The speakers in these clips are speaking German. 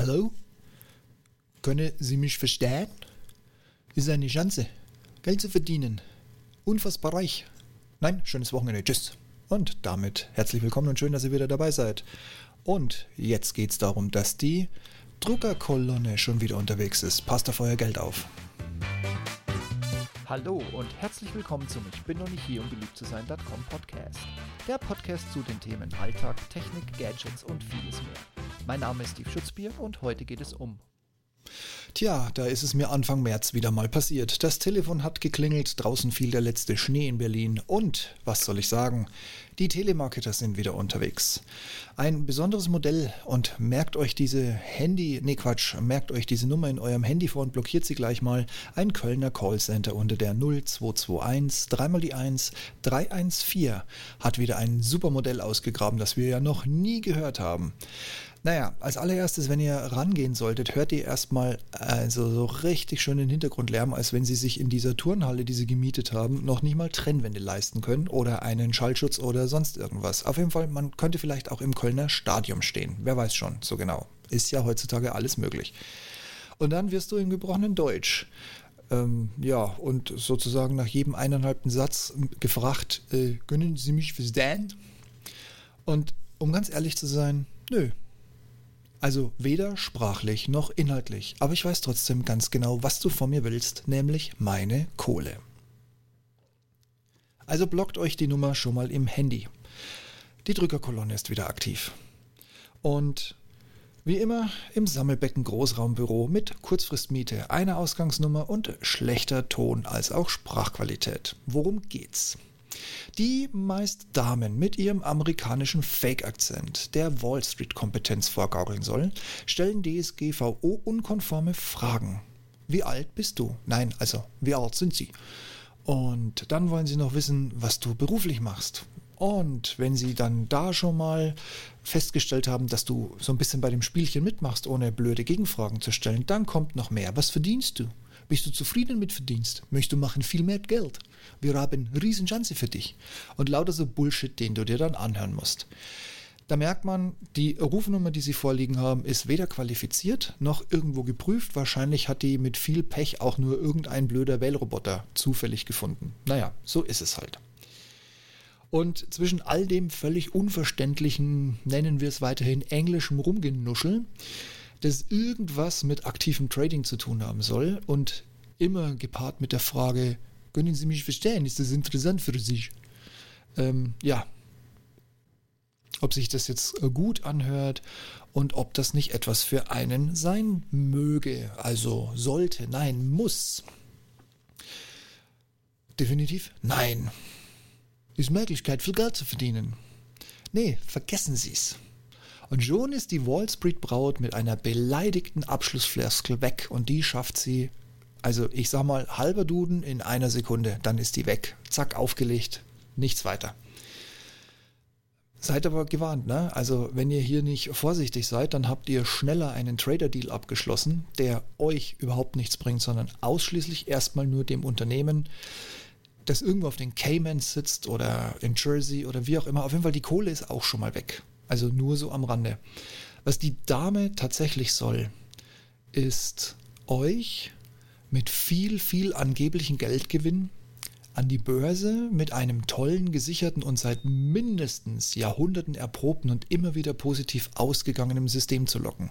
Hallo? Können Sie mich verstehen? Ist eine Chance, Geld zu verdienen. Unfassbar reich. Nein, schönes Wochenende. Tschüss. Und damit herzlich willkommen und schön, dass ihr wieder dabei seid. Und jetzt geht es darum, dass die Druckerkolonne schon wieder unterwegs ist. Passt auf euer Geld auf. Hallo und herzlich willkommen zum Ich bin noch nicht hier, um beliebt zu sein.com Podcast. Der Podcast zu den Themen Alltag, Technik, Gadgets und vieles mehr. Mein Name ist Steve Schutzbier und heute geht es um Tja, da ist es mir Anfang März wieder mal passiert. Das Telefon hat geklingelt, draußen fiel der letzte Schnee in Berlin und, was soll ich sagen, die Telemarketer sind wieder unterwegs. Ein besonderes Modell und merkt euch diese Handy, nee Quatsch, merkt euch diese Nummer in eurem Handy vor und blockiert sie gleich mal. Ein Kölner Callcenter unter der 0221 dreimal die 1 314 hat wieder ein super Modell ausgegraben, das wir ja noch nie gehört haben. Naja, als allererstes, wenn ihr rangehen solltet, hört ihr erstmal also so richtig schön den Hintergrundlärm, als wenn sie sich in dieser Turnhalle, die sie gemietet haben, noch nicht mal Trennwände leisten können oder einen Schallschutz oder sonst irgendwas. Auf jeden Fall, man könnte vielleicht auch im Kölner Stadium stehen. Wer weiß schon so genau. Ist ja heutzutage alles möglich. Und dann wirst du im gebrochenen Deutsch ähm, ja, und sozusagen nach jedem eineinhalbten Satz gefragt, äh, können Sie mich verstehen? Und um ganz ehrlich zu sein, nö, also weder sprachlich noch inhaltlich, aber ich weiß trotzdem ganz genau, was du von mir willst, nämlich meine Kohle. Also blockt euch die Nummer schon mal im Handy. Die Drückerkolonne ist wieder aktiv. Und wie immer im Sammelbecken Großraumbüro mit Kurzfristmiete, einer Ausgangsnummer und schlechter Ton als auch Sprachqualität. Worum geht's? Die meist Damen mit ihrem amerikanischen Fake-Akzent, der Wall Street-Kompetenz vorgaukeln soll, stellen DSGVO-unkonforme Fragen. Wie alt bist du? Nein, also, wie alt sind sie? Und dann wollen sie noch wissen, was du beruflich machst. Und wenn sie dann da schon mal festgestellt haben, dass du so ein bisschen bei dem Spielchen mitmachst, ohne blöde Gegenfragen zu stellen, dann kommt noch mehr. Was verdienst du? Bist du zufrieden mit Verdienst? Möchtest du machen viel mehr Geld? Wir haben riesen Chance für dich. Und lauter so Bullshit, den du dir dann anhören musst. Da merkt man, die Rufnummer, die sie vorliegen haben, ist weder qualifiziert noch irgendwo geprüft. Wahrscheinlich hat die mit viel Pech auch nur irgendein blöder Wählroboter zufällig gefunden. Naja, so ist es halt. Und zwischen all dem völlig unverständlichen, nennen wir es weiterhin englischem Rumgenuschel, das irgendwas mit aktivem Trading zu tun haben soll und immer gepaart mit der Frage, können Sie mich verstehen? Ist das interessant für Sie? Ähm, ja. Ob sich das jetzt gut anhört und ob das nicht etwas für einen sein möge, also sollte, nein, muss. Definitiv nein. Ist Möglichkeit, viel Geld zu verdienen. Nee, vergessen Sie es. Und schon ist die Wall Street Braut mit einer beleidigten Abschlussfloskel weg und die schafft sie, also ich sag mal, halber Duden in einer Sekunde, dann ist die weg. Zack, aufgelegt, nichts weiter. Seid aber gewarnt, ne? Also, wenn ihr hier nicht vorsichtig seid, dann habt ihr schneller einen Trader-Deal abgeschlossen, der euch überhaupt nichts bringt, sondern ausschließlich erstmal nur dem Unternehmen, das irgendwo auf den Caymans sitzt oder in Jersey oder wie auch immer. Auf jeden Fall, die Kohle ist auch schon mal weg. Also nur so am Rande. Was die Dame tatsächlich soll, ist euch mit viel, viel angeblichen Geldgewinn an die Börse mit einem tollen, gesicherten und seit mindestens Jahrhunderten erprobten und immer wieder positiv ausgegangenen System zu locken.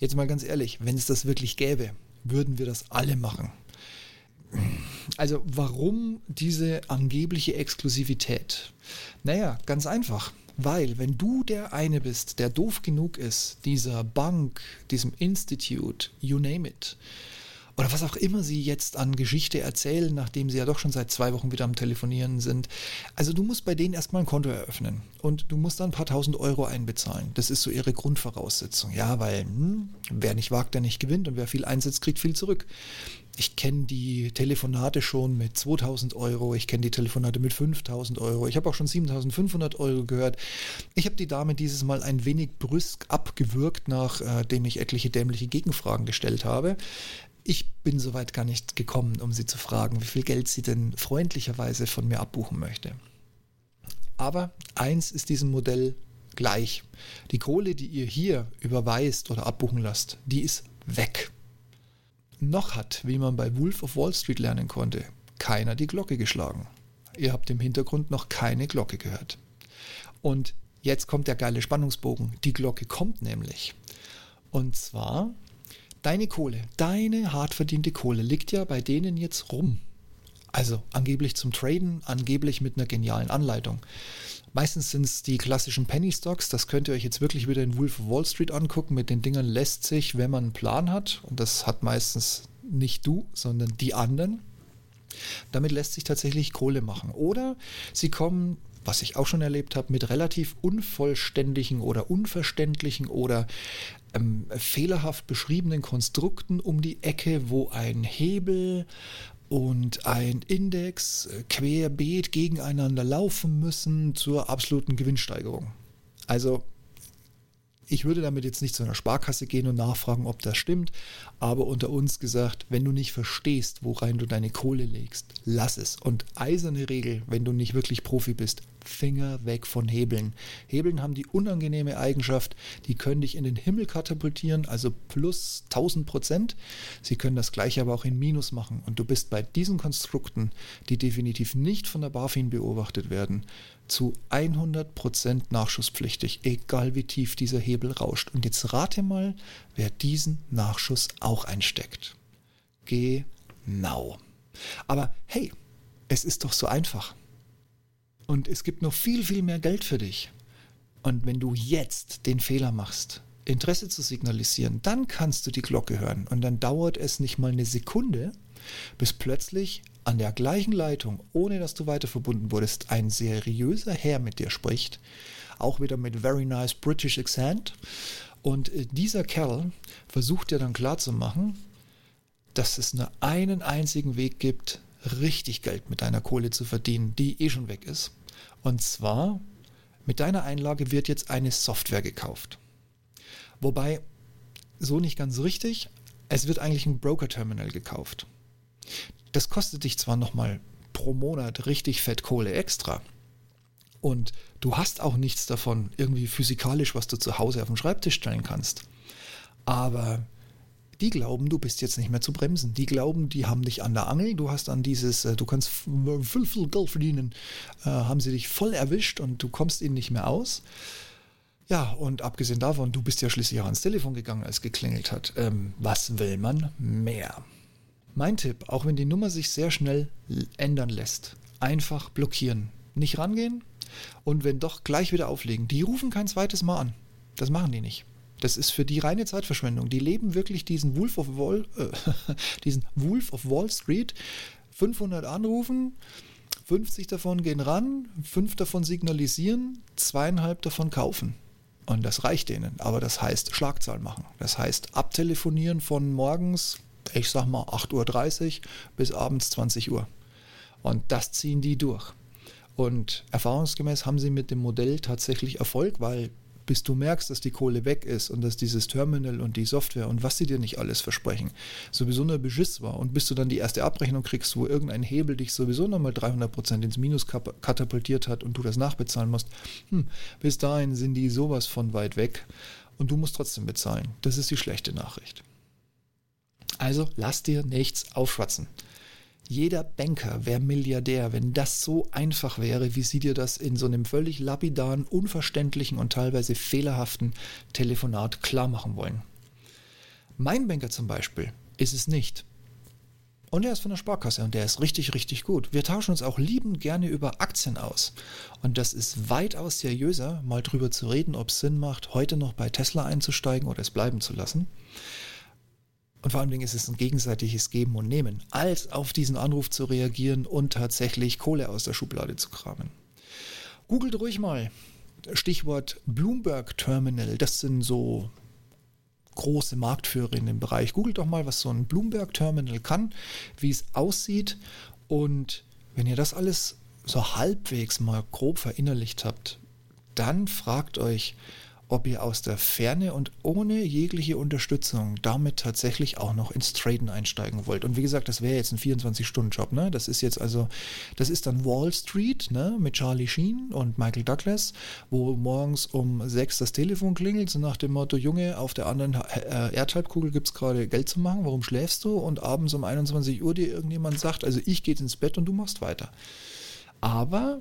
Jetzt mal ganz ehrlich, wenn es das wirklich gäbe, würden wir das alle machen. Also warum diese angebliche Exklusivität? Naja, ganz einfach. Weil, wenn du der eine bist, der doof genug ist, dieser Bank, diesem Institute, you name it, oder was auch immer sie jetzt an Geschichte erzählen, nachdem sie ja doch schon seit zwei Wochen wieder am Telefonieren sind. Also du musst bei denen erstmal ein Konto eröffnen und du musst dann ein paar tausend Euro einbezahlen. Das ist so ihre Grundvoraussetzung. Ja, weil hm, wer nicht wagt, der nicht gewinnt und wer viel einsetzt, kriegt viel zurück. Ich kenne die Telefonate schon mit 2000 Euro, ich kenne die Telefonate mit 5000 Euro, ich habe auch schon 7500 Euro gehört. Ich habe die Dame dieses Mal ein wenig brüsk abgewürgt, nachdem ich etliche dämliche Gegenfragen gestellt habe. Ich bin soweit gar nicht gekommen, um sie zu fragen, wie viel Geld sie denn freundlicherweise von mir abbuchen möchte. Aber eins ist diesem Modell gleich. Die Kohle, die ihr hier überweist oder abbuchen lasst, die ist weg. Noch hat, wie man bei Wolf of Wall Street lernen konnte, keiner die Glocke geschlagen. Ihr habt im Hintergrund noch keine Glocke gehört. Und jetzt kommt der geile Spannungsbogen. Die Glocke kommt nämlich. Und zwar, deine Kohle, deine hart verdiente Kohle liegt ja bei denen jetzt rum. Also angeblich zum Traden, angeblich mit einer genialen Anleitung. Meistens sind es die klassischen Penny Stocks. Das könnt ihr euch jetzt wirklich wieder in Wolf of Wall Street angucken. Mit den Dingern lässt sich, wenn man einen Plan hat, und das hat meistens nicht du, sondern die anderen, damit lässt sich tatsächlich Kohle machen. Oder sie kommen, was ich auch schon erlebt habe, mit relativ unvollständigen oder unverständlichen oder ähm, fehlerhaft beschriebenen Konstrukten um die Ecke, wo ein Hebel und ein Index äh, querbeet gegeneinander laufen müssen zur absoluten Gewinnsteigerung. Also ich würde damit jetzt nicht zu einer Sparkasse gehen und nachfragen, ob das stimmt, aber unter uns gesagt, wenn du nicht verstehst, worein du deine Kohle legst, lass es. Und eiserne Regel, wenn du nicht wirklich Profi bist, Finger weg von Hebeln. Hebeln haben die unangenehme Eigenschaft, die können dich in den Himmel katapultieren, also plus 1000 Prozent. Sie können das gleiche aber auch in Minus machen. Und du bist bei diesen Konstrukten, die definitiv nicht von der BaFin beobachtet werden, zu 100 Prozent nachschusspflichtig, egal wie tief dieser Hebel rauscht. Und jetzt rate mal, wer diesen Nachschuss auch einsteckt. Genau. Aber hey, es ist doch so einfach. Und es gibt noch viel, viel mehr Geld für dich. Und wenn du jetzt den Fehler machst, Interesse zu signalisieren, dann kannst du die Glocke hören. Und dann dauert es nicht mal eine Sekunde, bis plötzlich an der gleichen Leitung, ohne dass du weiter verbunden wurdest, ein seriöser Herr mit dir spricht. Auch wieder mit very nice British accent. Und äh, dieser Kerl versucht dir dann klarzumachen, dass es nur einen einzigen Weg gibt, richtig Geld mit deiner Kohle zu verdienen, die eh schon weg ist. Und zwar, mit deiner Einlage wird jetzt eine Software gekauft. Wobei, so nicht ganz richtig, es wird eigentlich ein Broker-Terminal gekauft. Das kostet dich zwar nochmal pro Monat richtig fett Kohle extra. Und du hast auch nichts davon, irgendwie physikalisch, was du zu Hause auf den Schreibtisch stellen kannst. Aber die glauben, du bist jetzt nicht mehr zu bremsen. Die glauben, die haben dich an der Angel, du hast an dieses, äh, du kannst viel, viel Geld verdienen, äh, haben sie dich voll erwischt und du kommst ihnen nicht mehr aus. Ja, und abgesehen davon, du bist ja schließlich auch ans Telefon gegangen, als geklingelt hat. Ähm, was will man mehr? Mein Tipp, auch wenn die Nummer sich sehr schnell ändern lässt, einfach blockieren. Nicht rangehen und wenn doch, gleich wieder auflegen. Die rufen kein zweites Mal an. Das machen die nicht. Das ist für die reine Zeitverschwendung. Die leben wirklich diesen Wolf of Wall, äh, diesen Wolf of Wall Street. 500 anrufen, 50 davon gehen ran, 5 davon signalisieren, zweieinhalb davon kaufen. Und das reicht denen. Aber das heißt Schlagzahlen machen. Das heißt abtelefonieren von morgens, ich sag mal 8.30 Uhr bis abends 20 Uhr. Und das ziehen die durch. Und erfahrungsgemäß haben sie mit dem Modell tatsächlich Erfolg, weil bis du merkst, dass die Kohle weg ist und dass dieses Terminal und die Software und was sie dir nicht alles versprechen, sowieso nur Beschiss war und bis du dann die erste Abrechnung kriegst, wo irgendein Hebel dich sowieso nochmal 300% ins Minus katapultiert hat und du das nachbezahlen musst, hm, bis dahin sind die sowas von weit weg und du musst trotzdem bezahlen. Das ist die schlechte Nachricht. Also lass dir nichts aufschwatzen. Jeder Banker wäre Milliardär, wenn das so einfach wäre, wie sie dir das in so einem völlig lapidaren, unverständlichen und teilweise fehlerhaften Telefonat klar machen wollen. Mein Banker zum Beispiel ist es nicht. Und er ist von der Sparkasse und der ist richtig, richtig gut. Wir tauschen uns auch liebend gerne über Aktien aus. Und das ist weitaus seriöser, mal drüber zu reden, ob es Sinn macht, heute noch bei Tesla einzusteigen oder es bleiben zu lassen und vor allen Dingen ist es ein gegenseitiges Geben und Nehmen, als auf diesen Anruf zu reagieren und tatsächlich Kohle aus der Schublade zu kramen. Googelt ruhig mal. Stichwort Bloomberg Terminal. Das sind so große Marktführer in dem Bereich. Googelt doch mal, was so ein Bloomberg Terminal kann, wie es aussieht. Und wenn ihr das alles so halbwegs mal grob verinnerlicht habt, dann fragt euch, ob ihr aus der Ferne und ohne jegliche Unterstützung damit tatsächlich auch noch ins Traden einsteigen wollt. Und wie gesagt, das wäre jetzt ein 24-Stunden-Job. Ne? Das ist jetzt also, das ist dann Wall Street ne? mit Charlie Sheen und Michael Douglas, wo morgens um sechs das Telefon klingelt, so nach dem Motto, Junge, auf der anderen äh, Erdhalbkugel gibt es gerade Geld zu machen, warum schläfst du? Und abends um 21 Uhr dir irgendjemand sagt, also ich gehe ins Bett und du machst weiter. Aber,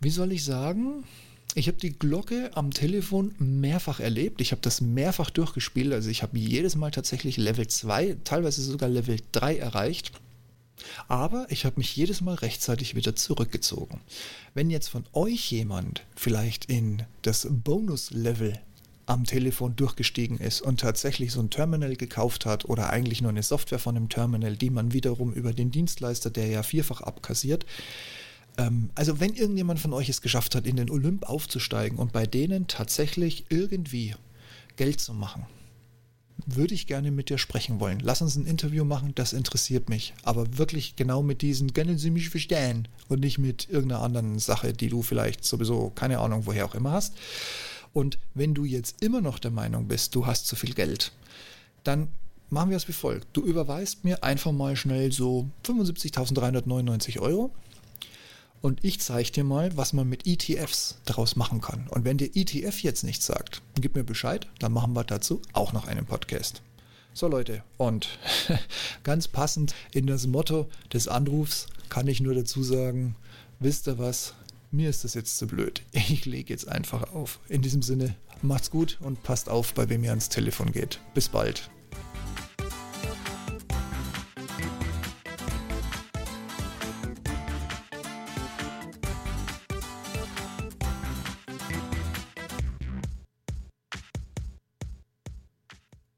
wie soll ich sagen, ich habe die Glocke am Telefon mehrfach erlebt. Ich habe das mehrfach durchgespielt. Also ich habe jedes Mal tatsächlich Level 2, teilweise sogar Level 3 erreicht. Aber ich habe mich jedes Mal rechtzeitig wieder zurückgezogen. Wenn jetzt von euch jemand vielleicht in das Bonus-Level am Telefon durchgestiegen ist und tatsächlich so ein Terminal gekauft hat oder eigentlich nur eine Software von einem Terminal, die man wiederum über den Dienstleister, der ja vierfach abkassiert, ähm, also wenn irgendjemand von euch es geschafft hat, in den Olymp aufzusteigen und bei denen tatsächlich irgendwie Geld zu machen, würde ich gerne mit dir sprechen wollen. Lass uns ein Interview machen, das interessiert mich. Aber wirklich genau mit diesen, können Sie mich verstehen? Und nicht mit irgendeiner anderen Sache, die du vielleicht sowieso, keine Ahnung, woher auch immer hast. Und wenn du jetzt immer noch der Meinung bist, du hast zu viel Geld, dann machen wir es wie folgt. Du überweist mir einfach mal schnell so 75.399 Euro und ich zeige dir mal, was man mit ETFs daraus machen kann. Und wenn dir ETF jetzt nichts sagt, gib mir Bescheid, dann machen wir dazu auch noch einen Podcast. So Leute, und ganz passend in das Motto des Anrufs kann ich nur dazu sagen, wisst ihr was, mir ist das jetzt zu blöd. Ich lege jetzt einfach auf. In diesem Sinne, macht's gut und passt auf, bei wem ihr ans Telefon geht. Bis bald.